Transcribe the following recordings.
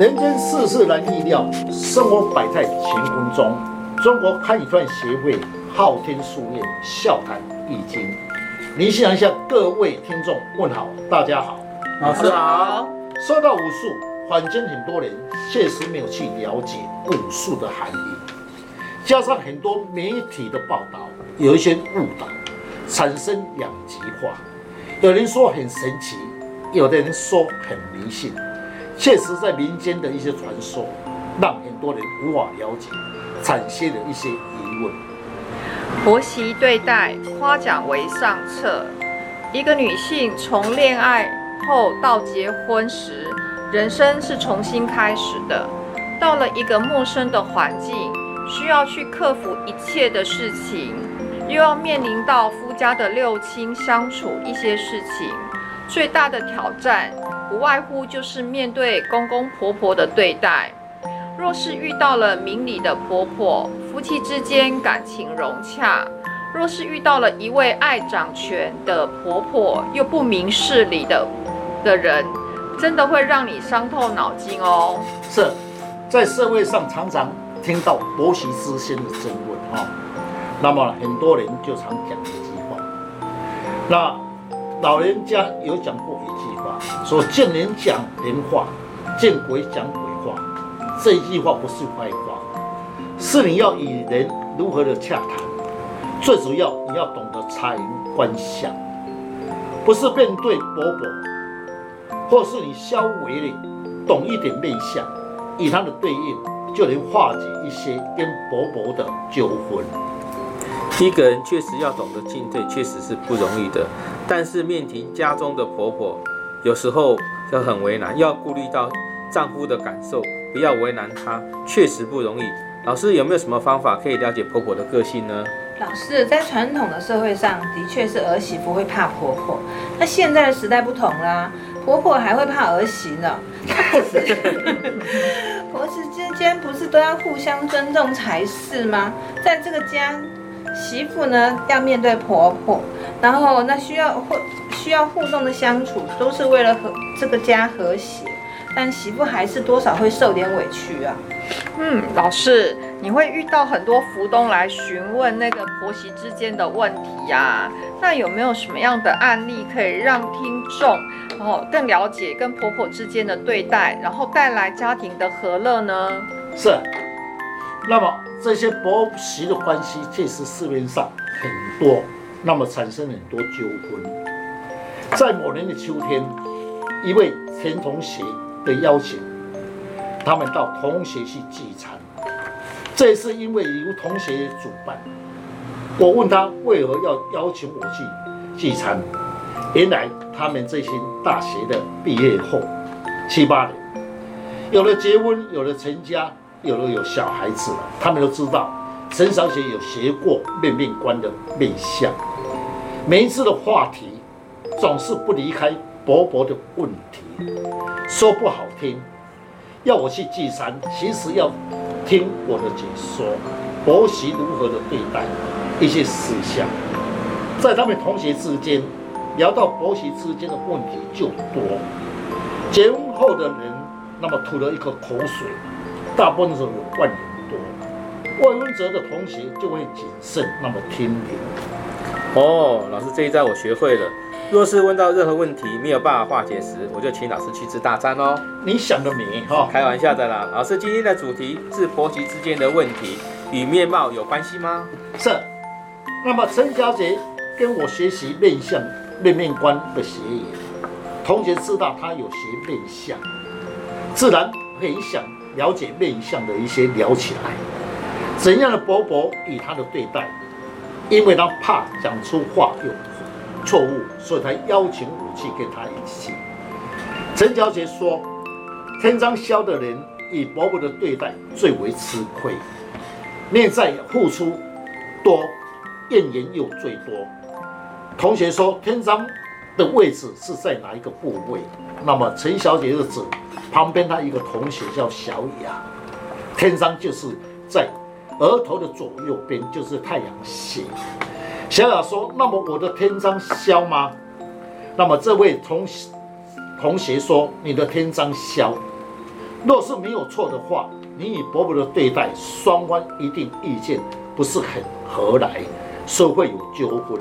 人间世事难预料，生活摆在乾坤中。中国汉语传协会昊天书院笑谈易经，你想一下，各位听众问好，大家好，老师好。说到武术，坊间很多人确实没有去了解武术的含义，加上很多媒体的报道有一些误导，产生两极化。有人说很神奇，有的人说很迷信。确实，在民间的一些传说，让很多人无法了解，产生了一些疑问。婆媳对待，夸奖为上策。一个女性从恋爱后到结婚时，人生是重新开始的。到了一个陌生的环境，需要去克服一切的事情，又要面临到夫家的六亲相处一些事情，最大的挑战。不外乎就是面对公公婆婆的对待。若是遇到了明理的婆婆，夫妻之间感情融洽；若是遇到了一位爱掌权的婆婆，又不明事理的的人，真的会让你伤透脑筋哦。是，在社会上常常听到婆媳之间的争论哈，那么很多人就常讲一句话，那老人家有讲过一。说见人讲人话，见鬼讲鬼话，这一句话不是坏话，是你要与人如何的洽谈，最主要你要懂得察言观象，不是面对婆婆，或是你稍微的懂一点面相，与他的对应，就能化解一些跟婆婆的纠纷。一个人确实要懂得进退，确实是不容易的，但是面临家中的婆婆。有时候就很为难，要顾虑到丈夫的感受，不要为难他，确实不容易。老师有没有什么方法可以了解婆婆的个性呢？老师，在传统的社会上，的确是儿媳妇会怕婆婆。那现在的时代不同啦，婆婆还会怕儿媳呢。婆媳之间不是都要互相尊重才是吗？在这个家，媳妇呢要面对婆婆，然后那需要互。需要互动的相处，都是为了和这个家和谐，但媳妇还是多少会受点委屈啊。嗯，老师，你会遇到很多福东来询问那个婆媳之间的问题呀、啊？那有没有什么样的案例可以让听众然后更了解跟婆婆之间的对待，然后带来家庭的和乐呢？是。那么这些婆媳的关系，确实市面上很多，那么产生很多纠纷。在某年的秋天，一位前同学的邀请，他们到同学去聚餐。这是因为由同学主办。我问他为何要邀请我去聚餐，原来他们这些大学的毕业后七八年，有了结婚，有了成家，有了有小孩子了，他们都知道陈小姐有学过面面观的面相。每一次的话题。总是不离开婆婆的问题，说不好听，要我去祭山，其实要听我的解说，婆媳如何的对待一些事项，在他们同学之间聊到婆媳之间的问题就多，结婚后的人那么吐了一口口水，大部分是有万人多，未婚者的同学就会谨慎那么听命。哦，老师这一招我学会了。若是问到任何问题没有办法化解时，我就请老师去吃大餐哦。你想得美哈！开玩笑的啦。老师今天的主题是婆媳之间的问题与面貌有关系吗？是。那么陈小姐跟我学习面相、面面观的学员，同学知道她有学面相，自然很想了解面相的一些聊起来。怎样的伯伯与他的对待？因为他怕讲出话有错误，所以才邀请我去跟他一起。陈小姐说：“天章消的人与伯伯的对待最为吃亏，内在付出多，怨言又最多。”同学说：“天章的位置是在哪一个部位？”那么陈小姐就指旁边她一个同学叫小雅，天章就是在额头的左右边，就是太阳穴。小雅说：“那么我的天章消吗？”那么这位同同学说：“你的天章消，若是没有错的话，你与伯伯的对待，双方一定意见不是很合来，所以会有纠纷。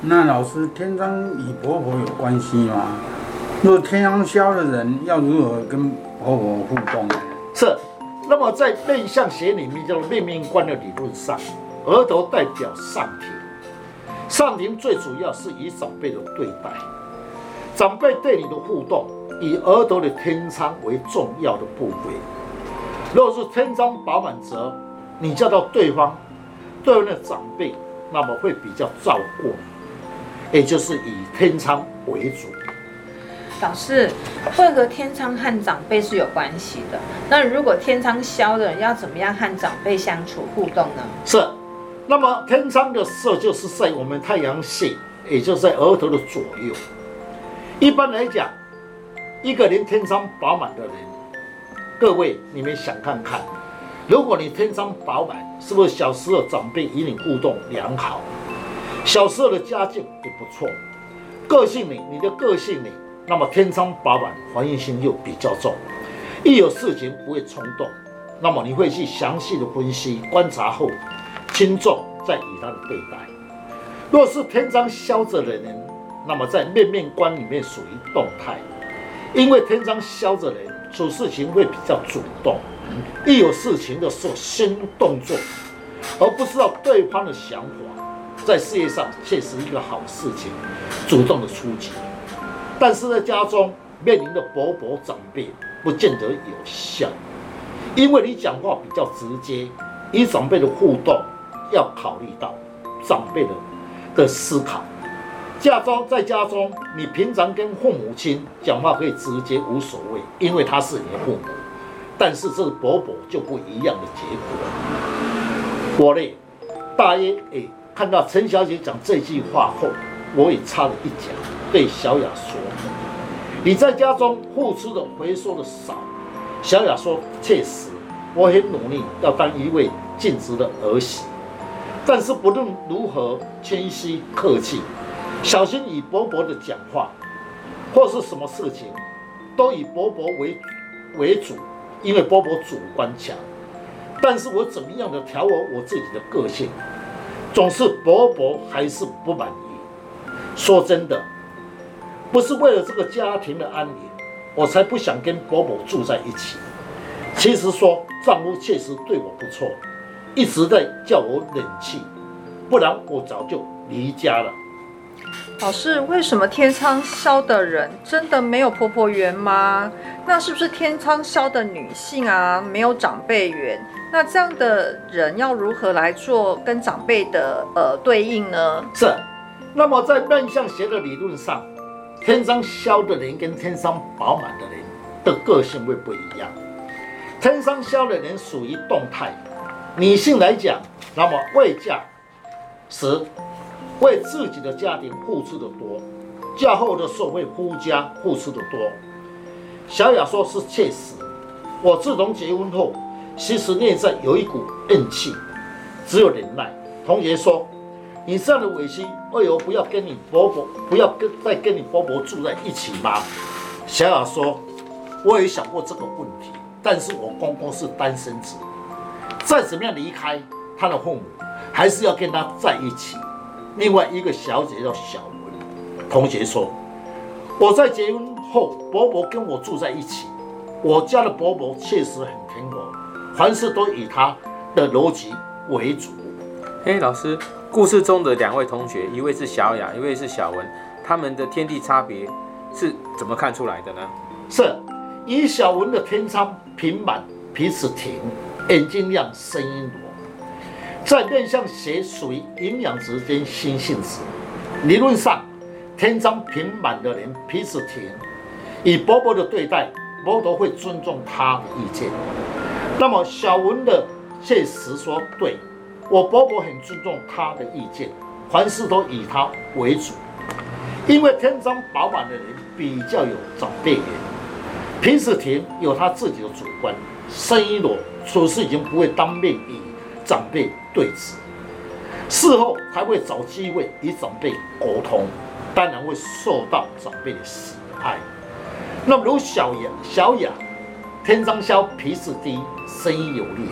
那老师，天章与婆婆有关系吗？若天章消的人要如何跟婆婆互动呢？是。那么在面相学里面叫面面观的理论上，额头代表上庭，上庭最主要是以长辈的对待，长辈对你的互动，以额头的天仓为重要的部位。若是天仓饱满者，你叫到对方，对方的长辈，那么会比较照顾，也就是以天仓为主。老师，为何天仓和长辈是有关系的？那如果天仓消的人要怎么样和长辈相处互动呢？是，那么天仓的色就是在我们太阳穴，也就是在额头的左右。一般来讲，一个人天仓饱满的人，各位你们想看看，如果你天仓饱满，是不是小时候长辈与你互动良好？小时候的家境也不错，个性里，你的个性里。那么天仓饱满，防御心又比较重，一有事情不会冲动，那么你会去详细的分析、观察后，轻重再以他的对待。若是天仓消着的人，那么在面面观里面属于动态，因为天仓消着人处事情会比较主动，一有事情的时候先动作，而不知道对方的想法，在事业上确实一个好事情，主动的出击。但是在家中面临的伯伯长辈不见得有效，因为你讲话比较直接，与长辈的互动要考虑到长辈的的思考。家中在家中，你平常跟父母亲讲话可以直接无所谓，因为他是你的父母。但是这个伯伯就不一样的结果。我呢，大约诶看到陈小姐讲这句话后，我也插了一脚。对小雅说：“你在家中付出的、回收的少。”小雅说：“确实，我很努力要当一位尽职的儿媳。但是不论如何谦虚客气，小心以伯伯的讲话，或是什么事情，都以伯伯为为主，因为伯伯主观强。但是我怎么样的调和我自己的个性，总是伯伯还是不满意。说真的。”不是为了这个家庭的安宁，我才不想跟伯伯住在一起。其实说丈夫确实对我不错，一直在叫我忍气，不然我早就离家了。老师，为什么天仓消的人真的没有婆婆缘吗？那是不是天仓消的女性啊没有长辈缘？那这样的人要如何来做跟长辈的呃对应呢？是，那么在面相学的理论上。天生消的人跟天生饱满的人的个性会不一样。天生消的人属于动态，女性来讲，那么未嫁时为自己的家庭付出的多，嫁后的时候为夫家付出的多。小雅说是确实，我自从结婚后，其实内在有一股硬气，只有忍耐。同学说。你这样的委屈，为何不要跟你伯伯，不要跟再跟你伯伯住在一起吗？小雅说：“我也想过这个问题，但是我公公是单身子，再怎么样离开他的父母，还是要跟他在一起。”另外一个小姐叫小文，同学说：“我在结婚后，伯伯跟我住在一起，我家的伯伯确实很听我，凡事都以他的逻辑为主。”嘿，老师。故事中的两位同学，一位是小雅，一位是小文，他们的天地差别是怎么看出来的呢？是以小文的天仓平满，鼻子挺，眼睛亮，声音糯，在面相学属于营养值跟心性值。理论上，天仓平满的人鼻子挺，以伯伯的对待，伯伯会尊重他的意见。那么小文的确实说对。我伯伯很尊重他的意见，凡事都以他为主。因为天生饱满的人比较有长辈缘，平时田有他自己的主观，生意多，处事已经不会当面与长辈对峙，事后还会找机会与长辈沟通，当然会受到长辈的喜爱。那么如小雅，小雅天章萧脾气低，声音有力，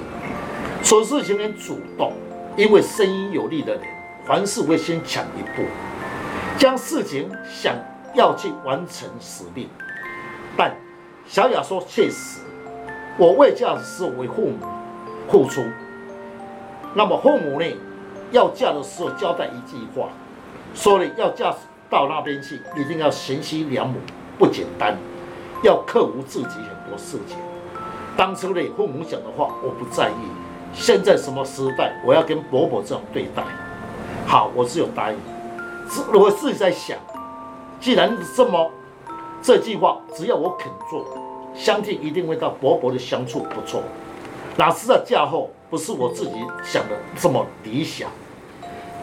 处事情很主动，因为声音有力的人，凡事会先抢一步，将事情想要去完成使命。但小雅说：“确实，我为嫁的时候为父母付出。那么父母呢，要嫁的时候交代一句话，说了要嫁到那边去，一定要贤妻良母，不简单。”要克服自己很多事情。当初的父母讲的话，我不在意。现在什么时代，我要跟伯伯这样对待。好，我只有答应。我自己在想，既然这么，这句话只要我肯做，相信一定会到伯伯的相处不错。哪知道嫁后不是我自己想的这么理想。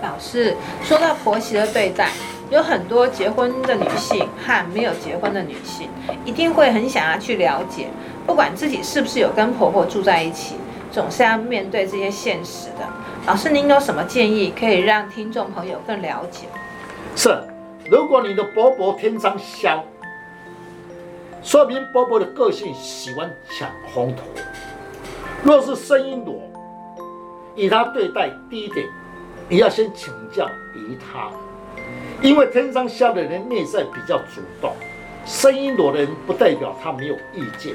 老师说到婆媳的对待。有很多结婚的女性和没有结婚的女性，一定会很想要去了解，不管自己是不是有跟婆婆住在一起，总是要面对这些现实的。老师，您有什么建议可以让听众朋友更了解？是，如果你的伯伯天章萧，说明伯伯的个性喜欢抢风头。若是声音裸，以他对待，第一点，你要先请教于他。因为天章萧的人内在比较主动，声音裸的人不代表他没有意见，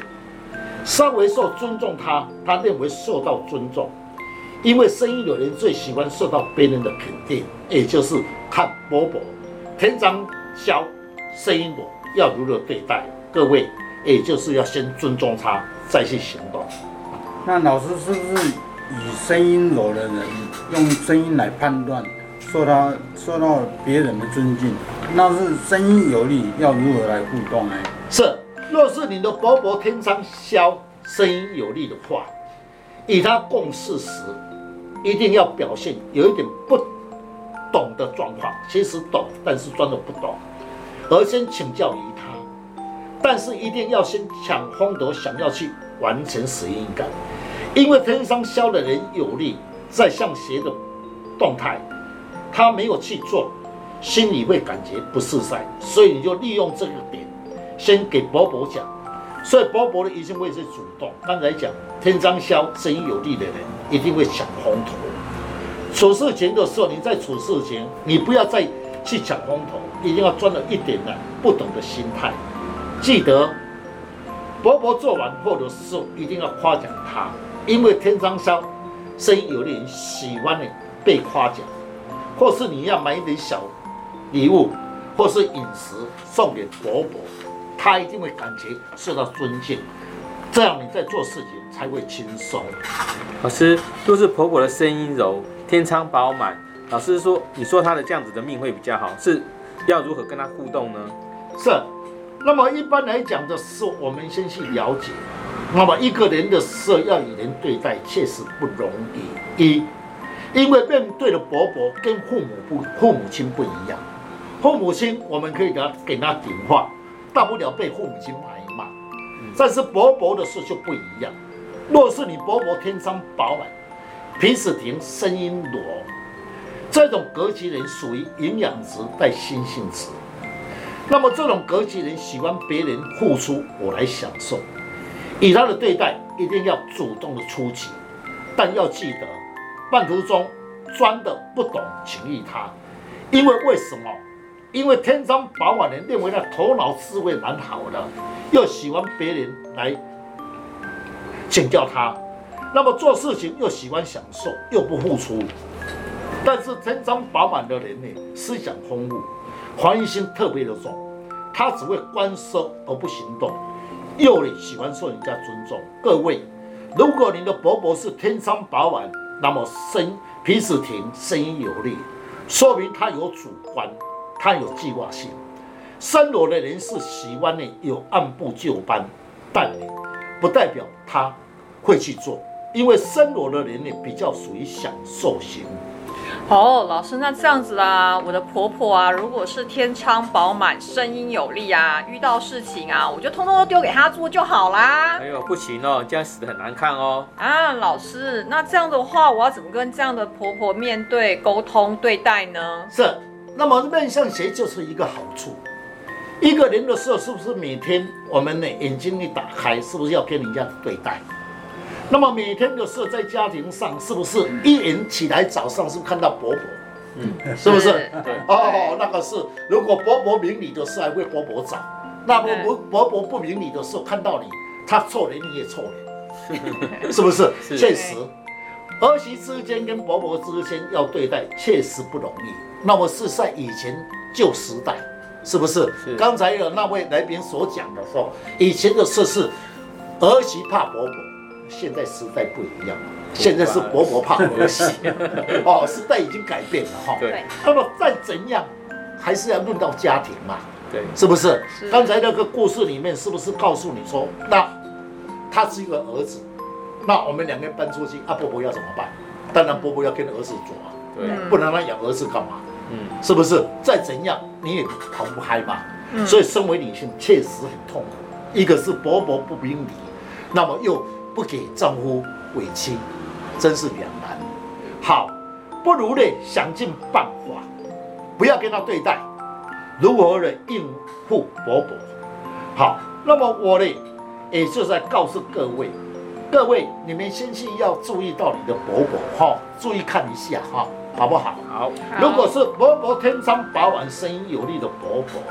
稍微受尊重他，他认为受到尊重。因为声音弱的人最喜欢受到别人的肯定，也就是看伯伯天章萧声音我要如何对待各位，也就是要先尊重他，再去行动。那老师是不是以声音柔的人用声音来判断？受他受到别人的尊敬，那是声音有力，要如何来互动呢？是，若是你的伯伯天章萧声音有力的话，与他共事时，一定要表现有一点不懂的状况，其实懂，但是装的不懂，而先请教于他，但是一定要先抢风头，想要去完成使命感，因为天章萧的人有力，在向邪的动态。他没有去做，心里会感觉不自在，所以你就利用这个点，先给伯伯讲，所以伯伯的一定会是主动。刚才讲天章萧声音有力的人一定会抢风头，处事情的时候，你在处事情，你不要再去抢风头，一定要装了一点的不懂的心态。记得伯伯做完后的时候，一定要夸奖他，因为天章萧声音有力人喜欢你被夸奖。或是你要买一点小礼物，或是饮食送给伯伯，他一定会感觉受到尊敬，这样你在做事情才会轻松。老师，若是婆婆的声音柔，天仓饱满，老师说，你说她的这样子的命会比较好，是要如何跟她互动呢？是，那么一般来讲的时候，我们先去了解，那么一个人的时候要与人对待，确实不容易。一因为面对的伯伯跟父母不父母亲不一样，父母亲我们可以给他给他顶话，大不了被父母亲挨骂。但是伯伯的事就不一样，若是你伯伯天生饱满，平时听声音弱，这种格局人属于营养值带心性值。那么这种格局人喜欢别人付出，我来享受，以他的对待一定要主动的出击，但要记得。半途中装的不懂，请益他，因为为什么？因为天生饱满的人认为他头脑智慧蛮好的，又喜欢别人来请教他，那么做事情又喜欢享受，又不付出。但是天章饱满的人呢，思想丰富，怀疑心特别的重，他只会观收而不行动，又喜欢受人家尊重。各位，如果你的伯伯是天生饱满，那么声脾气挺，声音有力，说明他有主观，他有计划性。声弱的人是喜欢呢有按部就班，但呢不代表他会去做，因为声弱的人呢比较属于享受型。哦，老师，那这样子啦，我的婆婆啊，如果是天仓饱满、声音有力啊，遇到事情啊，我就通通都丢给她做就好啦。哎呦，不行哦，这样死的很难看哦。啊，老师，那这样的话，我要怎么跟这样的婆婆面对、沟通、对待呢？是，那么面相学就是一个好处，一个人的时候，是不是每天我们的眼睛一打开，是不是要跟人家对待？那么每天的时候，在家庭上，是不是一人起来早上是不是看到伯伯？嗯，是不是？对。哦，那个是，如果伯伯明理的时候，还为伯伯找；那么伯伯伯不明理的时候，看到你，他错了你也错了，是不是？是。确实，儿媳之间跟婆婆之间要对待，确实不容易。那么是在以前旧时代。是不是？是刚才有那位来宾所讲的说，以前的事是儿媳怕婆婆，现在时代不一样了，现在是婆婆怕儿媳。哦，时代已经改变了哈。对，那么再怎样，还是要论到家庭嘛，对，是不是？是刚才那个故事里面是不是告诉你说，那他是一个儿子，那我们两个人搬出去，啊，伯伯要怎么办？当然伯伯要跟儿子走啊，对，嗯不能让他养儿子干嘛？嗯，是不是？再怎样你也逃不开嘛。嗯所以，身为女性确实很痛苦。一个是伯伯不明理，那么又不给丈夫委屈，真是两难。好，不如呢想尽办法，不要跟他对待，如何的应付伯伯。好，那么我呢，也就在告诉各位，各位你们先去要注意到你的伯伯哈，注意看一下哈，好不好？好，如果是伯伯天生饱满、声音有力的伯伯，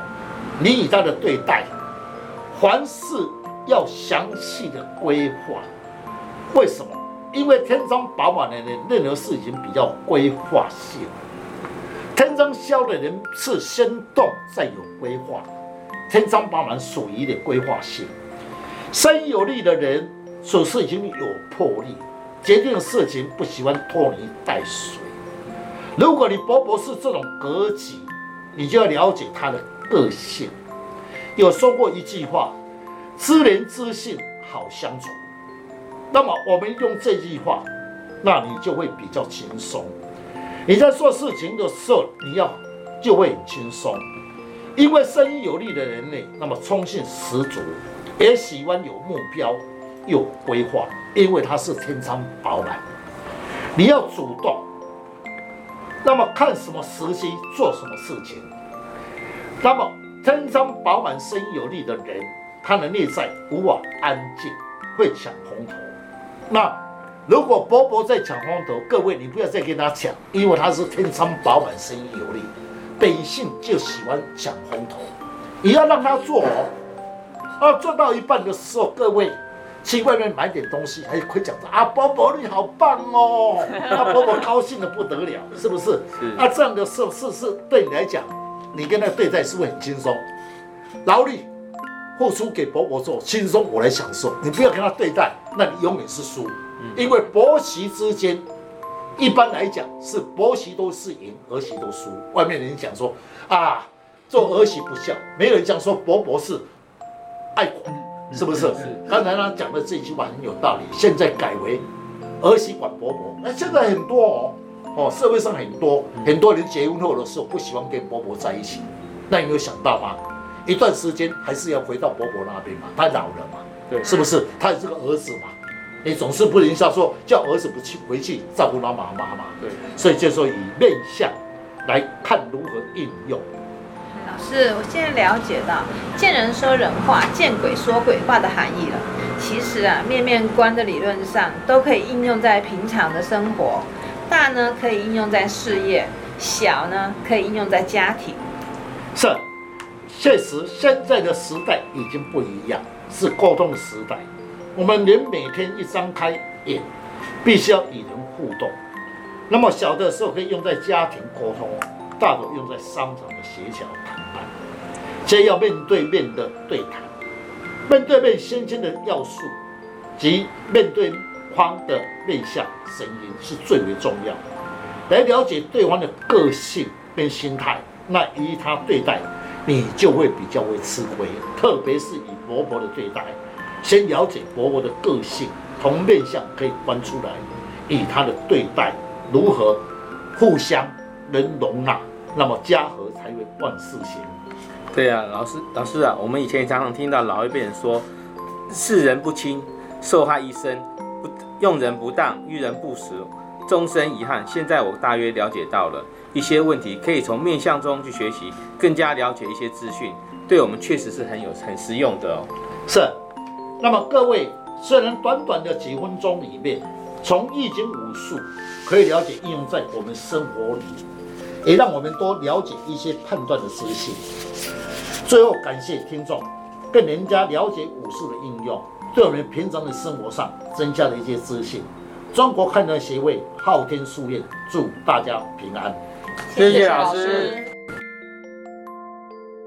你与他的对待，凡事要详细的规划。为什么？因为天生饱满的人，任何事情比较规划性；天生消的人是先动再有规划。天生饱满属于的规划性，声音有力的人处事已经有魄力，决定事情不喜欢拖泥带水。如果你伯伯是这种格局，你就要了解他的个性。有说过一句话：“知人知性，好相处。”那么我们用这句话，那你就会比较轻松。你在做事情的时候，你要就会很轻松，因为声音有力的人呢，那么冲劲十足，也喜欢有目标、有规划，因为他是天生饱满。你要主动。那么看什么时机做什么事情。那么天生饱满、声音有力的人，他的内在无法安静，会抢风头。那如果伯伯在抢风头，各位你不要再跟他抢，因为他是天生饱满、声音有力，本性就喜欢抢风头。你要让他做哦，啊，做到一半的时候，各位。去外面买点东西，还会讲说啊，伯伯你好棒哦，啊，伯伯高兴的不得了，是不是？是啊，这样的事是是对你来讲，你跟他对待是不是很轻松？劳力付出给伯伯做，轻松我来享受。你不要跟他对待，那你永远是输，因为伯媳之间一般来讲是婆媳都是赢，儿媳都输。外面人讲说啊，做儿媳不孝，没有人讲说伯伯是爱管。是不是？刚才他讲的这句话很有道理。现在改为儿媳管伯伯，那现在很多哦，哦，社会上很多很多人结婚后的时候不喜欢跟伯伯在一起，那你有想到吗？一段时间还是要回到伯伯那边嘛，他老了嘛，对，是不是？他有这个儿子嘛，你总是不能像说叫儿子不去回去照顾他妈妈嘛，对，所以就说以面相来看如何应用。老师，我现在了解到“见人说人话，见鬼说鬼话”的含义了。其实啊，面面观的理论上都可以应用在平常的生活，大呢可以应用在事业，小呢可以应用在家庭。是，确实现在的时代已经不一样，是沟通的时代。我们人每天一张开眼，必须要与人互动。那么小的时候可以用在家庭沟通。大多用在商场的协调谈判，皆要面对面的对谈，面对面先天的要素及面对方的面相声音是最为重要。来了解对方的个性跟心态，那依他对待，你就会比较会吃亏。特别是以伯伯的对待，先了解伯伯的个性，从面相可以观出来，以他的对待如何互相。能容纳，那么家和才会万事兴。对啊，老师，老师啊，我们以前常常听到老一辈人说：“世人不亲，受害一生；不用人不当，遇人不识，终身遗憾。”现在我大约了解到了，一些问题，可以从面相中去学习，更加了解一些资讯，对我们确实是很有很实用的哦。是，那么各位，虽然短短的几分钟里面，从易经武术可以了解应用在我们生活里，也让我们多了解一些判断的资讯。最后，感谢听众，更人家了解武术的应用，对我们平常的生活上增加了一些资讯。中国汉人协会昊天书院祝大家平安。谢谢老师。